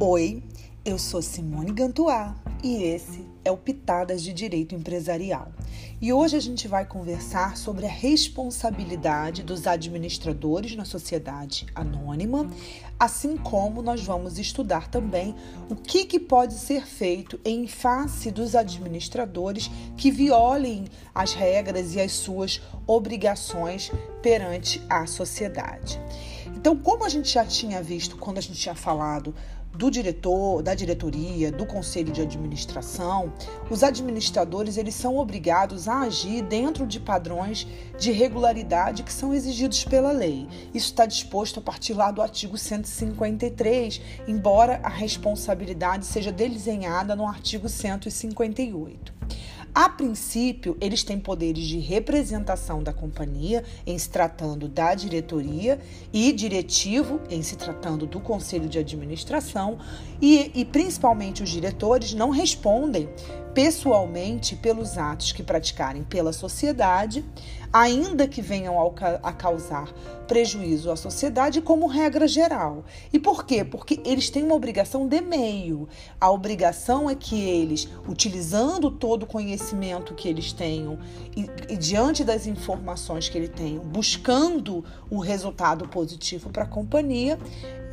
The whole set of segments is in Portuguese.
Oi, eu sou Simone Gantuá e esse é o Pitadas de Direito Empresarial. E hoje a gente vai conversar sobre a responsabilidade dos administradores na sociedade anônima, assim como nós vamos estudar também o que, que pode ser feito em face dos administradores que violem as regras e as suas obrigações perante a sociedade. Então, como a gente já tinha visto quando a gente tinha falado do diretor, da diretoria, do conselho de administração, os administradores eles são obrigados a agir dentro de padrões de regularidade que são exigidos pela lei. Isso está disposto a partir lá do artigo 153, embora a responsabilidade seja desenhada no artigo 158. A princípio, eles têm poderes de representação da companhia em se tratando da diretoria e diretivo em se tratando do conselho de administração. E, e principalmente os diretores não respondem pessoalmente pelos atos que praticarem pela sociedade, ainda que venham a causar prejuízo à sociedade, como regra geral. E por quê? Porque eles têm uma obrigação de meio. A obrigação é que eles, utilizando todo o conhecimento que eles tenham e, e diante das informações que eles tenham, buscando o resultado positivo para a companhia,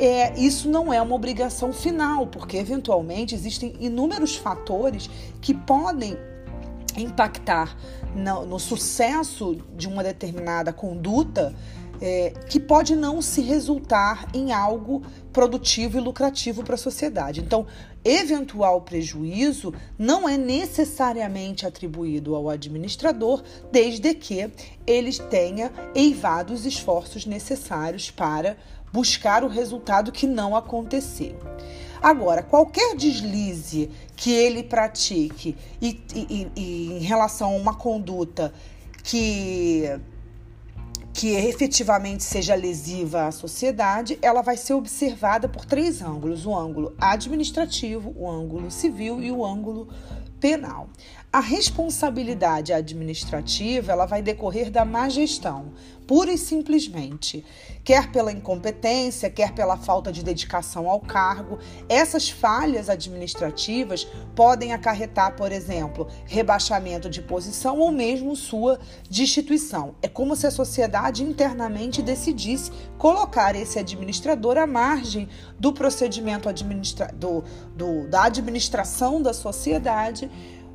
é, isso não é uma obrigação final, porque eventualmente existem inúmeros fatores que podem impactar no, no sucesso de uma determinada conduta é, que pode não se resultar em algo produtivo e lucrativo para a sociedade. Então, eventual prejuízo não é necessariamente atribuído ao administrador, desde que ele tenha eivado os esforços necessários para buscar o resultado que não aconteceu. Agora, qualquer deslize que ele pratique e, e, e, em relação a uma conduta que que efetivamente seja lesiva à sociedade, ela vai ser observada por três ângulos: o ângulo administrativo, o ângulo civil e o ângulo penal. A responsabilidade administrativa ela vai decorrer da má gestão, pura e simplesmente, quer pela incompetência, quer pela falta de dedicação ao cargo. Essas falhas administrativas podem acarretar, por exemplo, rebaixamento de posição ou mesmo sua destituição. É como se a sociedade internamente decidisse colocar esse administrador à margem do procedimento administra do, do, da administração da sociedade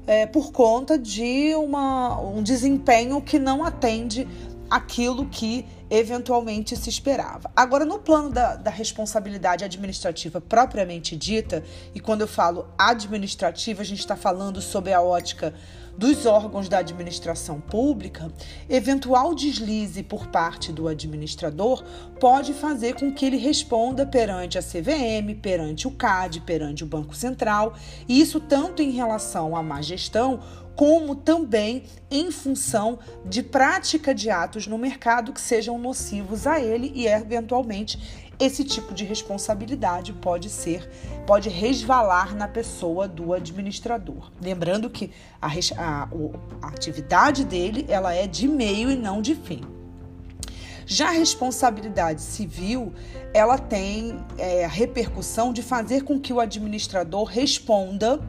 é, por conta de uma, um desempenho que não atende aquilo que eventualmente se esperava. Agora, no plano da, da, responsabilidade administrativa propriamente dita, e quando eu falo administrativa, a gente está falando sobre a ótica dos órgãos da administração pública, eventual deslize por parte do administrador pode fazer com que ele responda perante a CVM, perante o CAD, perante o Banco Central, e isso tanto em relação à má gestão como também em função de prática de atos no mercado que sejam nocivos a ele e eventualmente esse tipo de responsabilidade pode ser, pode resvalar na pessoa do administrador. Lembrando que a, a, a atividade dele ela é de meio e não de fim. Já a responsabilidade civil, ela tem é, a repercussão de fazer com que o administrador responda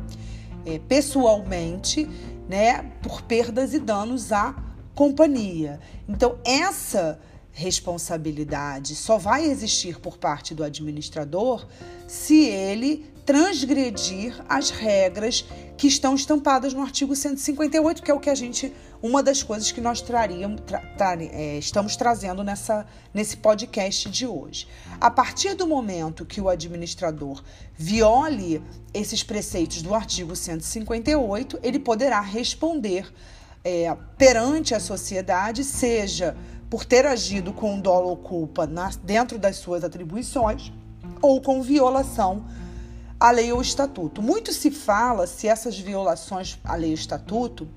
é, pessoalmente, né, por perdas e danos à companhia. Então, essa responsabilidade só vai existir por parte do administrador se ele transgredir as regras que estão estampadas no artigo 158, que é o que a gente, uma das coisas que nós traríamos, tra, tra, é, estamos trazendo nessa, nesse podcast de hoje. A partir do momento que o administrador viole esses preceitos do artigo 158, ele poderá responder é, perante a sociedade, seja por ter agido com dolo ou culpa na, dentro das suas atribuições ou com violação à lei ou estatuto. Muito se fala se essas violações à lei ou estatuto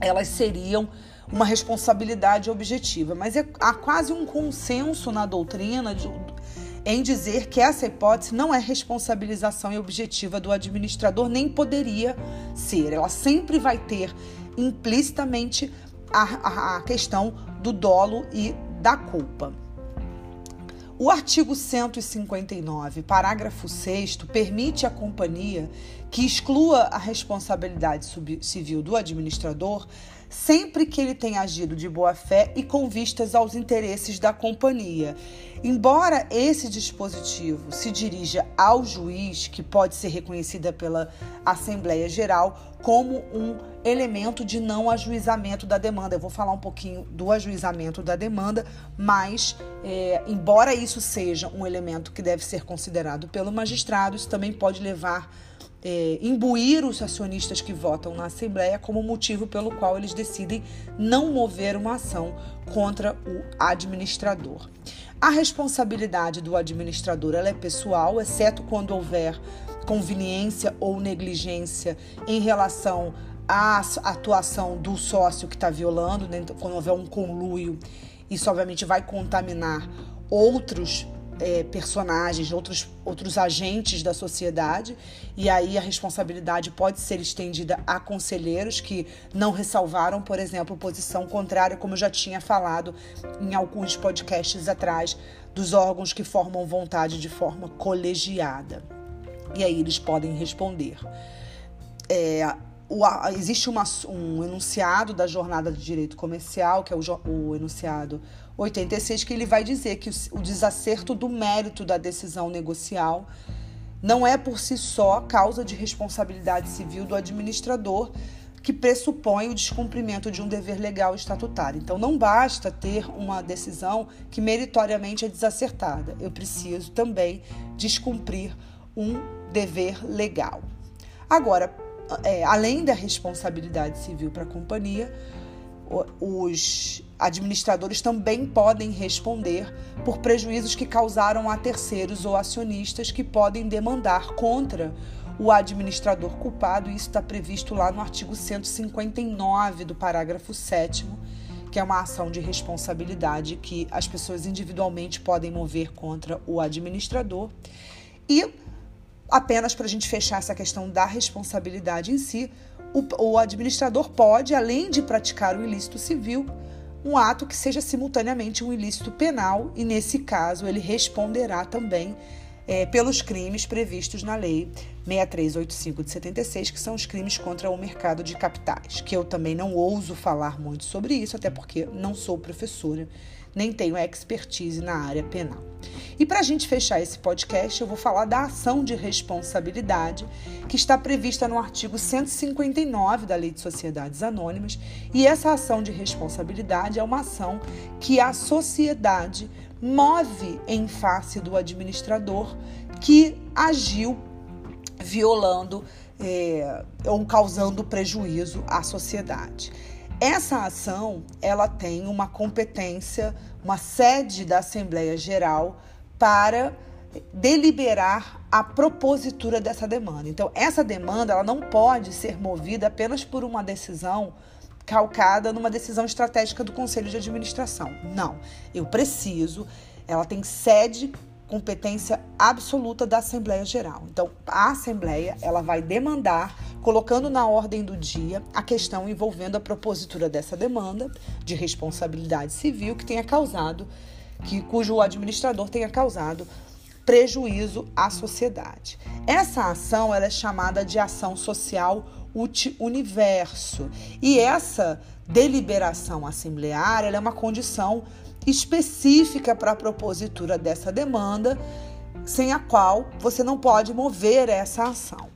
elas seriam uma responsabilidade objetiva, mas é, há quase um consenso na doutrina de, em dizer que essa hipótese não é responsabilização objetiva do administrador, nem poderia ser. Ela sempre vai ter implicitamente a, a, a questão do dolo e da culpa. O artigo 159, parágrafo 6, permite à companhia que exclua a responsabilidade civil do administrador sempre que ele tenha agido de boa fé e com vistas aos interesses da companhia. Embora esse dispositivo se dirija ao juiz, que pode ser reconhecida pela Assembleia Geral como um elemento de não ajuizamento da demanda. Eu vou falar um pouquinho do ajuizamento da demanda, mas é, embora isso seja um elemento que deve ser considerado pelo magistrado, isso também pode levar é, imbuir os acionistas que votam na Assembleia como motivo pelo qual eles decidem não mover uma ação contra o administrador. A responsabilidade do administrador é pessoal, exceto quando houver conveniência ou negligência em relação à atuação do sócio que está violando, né? quando houver um conluio, isso obviamente vai contaminar outros é, personagens, outros, outros agentes da sociedade, e aí a responsabilidade pode ser estendida a conselheiros que não ressalvaram, por exemplo, posição contrária, como eu já tinha falado em alguns podcasts atrás, dos órgãos que formam vontade de forma colegiada. E aí eles podem responder. É, o, existe uma, um enunciado da jornada de direito comercial, que é o, o enunciado 86, que ele vai dizer que o, o desacerto do mérito da decisão negocial não é por si só causa de responsabilidade civil do administrador que pressupõe o descumprimento de um dever legal estatutário. Então, não basta ter uma decisão que meritoriamente é desacertada. Eu preciso também descumprir um dever legal. Agora, é, além da responsabilidade civil para a companhia, os administradores também podem responder por prejuízos que causaram a terceiros ou acionistas que podem demandar contra o administrador culpado. Isso está previsto lá no artigo 159 do parágrafo 7, que é uma ação de responsabilidade que as pessoas individualmente podem mover contra o administrador. E apenas para a gente fechar essa questão da responsabilidade em si, o, o administrador pode, além de praticar o ilícito civil, um ato que seja simultaneamente um ilícito penal, e nesse caso ele responderá também é, pelos crimes previstos na Lei 6385 de 76, que são os crimes contra o mercado de capitais, que eu também não ouso falar muito sobre isso, até porque não sou professora, nem tenho expertise na área penal. E para a gente fechar esse podcast, eu vou falar da ação de responsabilidade que está prevista no artigo 159 da Lei de Sociedades Anônimas, e essa ação de responsabilidade é uma ação que a sociedade move em face do administrador que agiu violando é, ou causando prejuízo à sociedade. Essa ação ela tem uma competência, uma sede da Assembleia Geral para deliberar a propositura dessa demanda. Então, essa demanda ela não pode ser movida apenas por uma decisão calcada numa decisão estratégica do Conselho de Administração. Não, eu preciso, ela tem sede competência absoluta da Assembleia Geral. Então, a Assembleia ela vai demandar, colocando na ordem do dia a questão envolvendo a propositura dessa demanda de responsabilidade civil que tenha causado, que cujo administrador tenha causado prejuízo à sociedade. Essa ação ela é chamada de ação social universo e essa deliberação assembleária é uma condição específica para a propositura dessa demanda, sem a qual você não pode mover essa ação.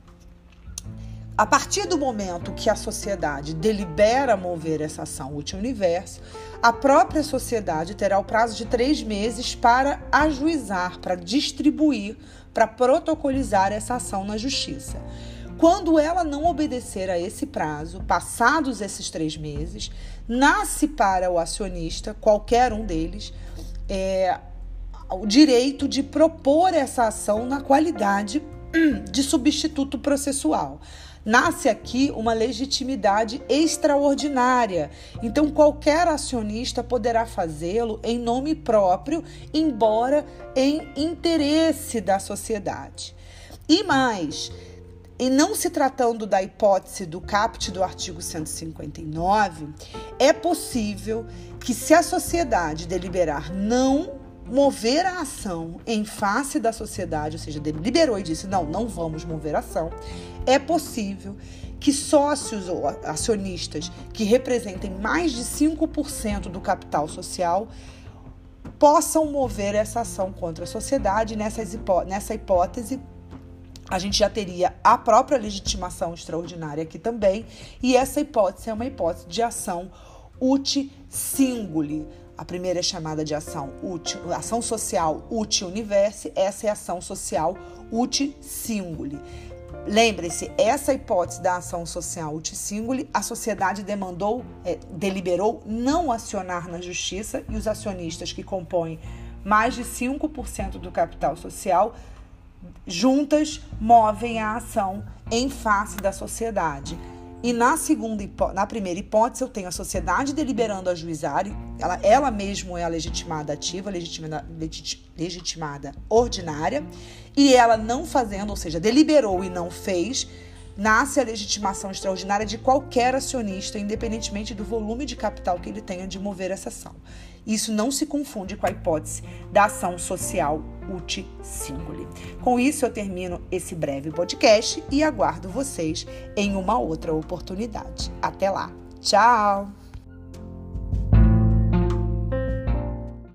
A partir do momento que a sociedade delibera mover essa ação útil universo, a própria sociedade terá o prazo de três meses para ajuizar, para distribuir, para protocolizar essa ação na justiça. Quando ela não obedecer a esse prazo, passados esses três meses, nasce para o acionista, qualquer um deles, é, o direito de propor essa ação na qualidade de substituto processual. Nasce aqui uma legitimidade extraordinária. Então, qualquer acionista poderá fazê-lo em nome próprio, embora em interesse da sociedade. E mais, e não se tratando da hipótese do caput do artigo 159, é possível que, se a sociedade deliberar não mover a ação em face da sociedade, ou seja, deliberou e disse: não, não vamos mover a ação, é possível que sócios ou acionistas que representem mais de 5% do capital social possam mover essa ação contra a sociedade. Nessa hipótese, a gente já teria a própria legitimação extraordinária aqui também, e essa hipótese é uma hipótese de ação uti singuli. A primeira é chamada de ação uti, ação social uti universi, essa é ação social uti singuli. Lembre-se, essa hipótese da ação social uti singuli, a sociedade demandou, é, deliberou não acionar na justiça e os acionistas que compõem mais de 5% do capital social juntas movem a ação em face da sociedade. E na segunda, na primeira hipótese, eu tenho a sociedade deliberando a juizar, ela, ela mesma é a legitimada ativa, legitimada, legitimada ordinária, e ela não fazendo, ou seja, deliberou e não fez, nasce a legitimação extraordinária de qualquer acionista, independentemente do volume de capital que ele tenha de mover essa ação. Isso não se confunde com a hipótese da ação social uti singuli. Com isso, eu termino esse breve podcast e aguardo vocês em uma outra oportunidade. Até lá. Tchau!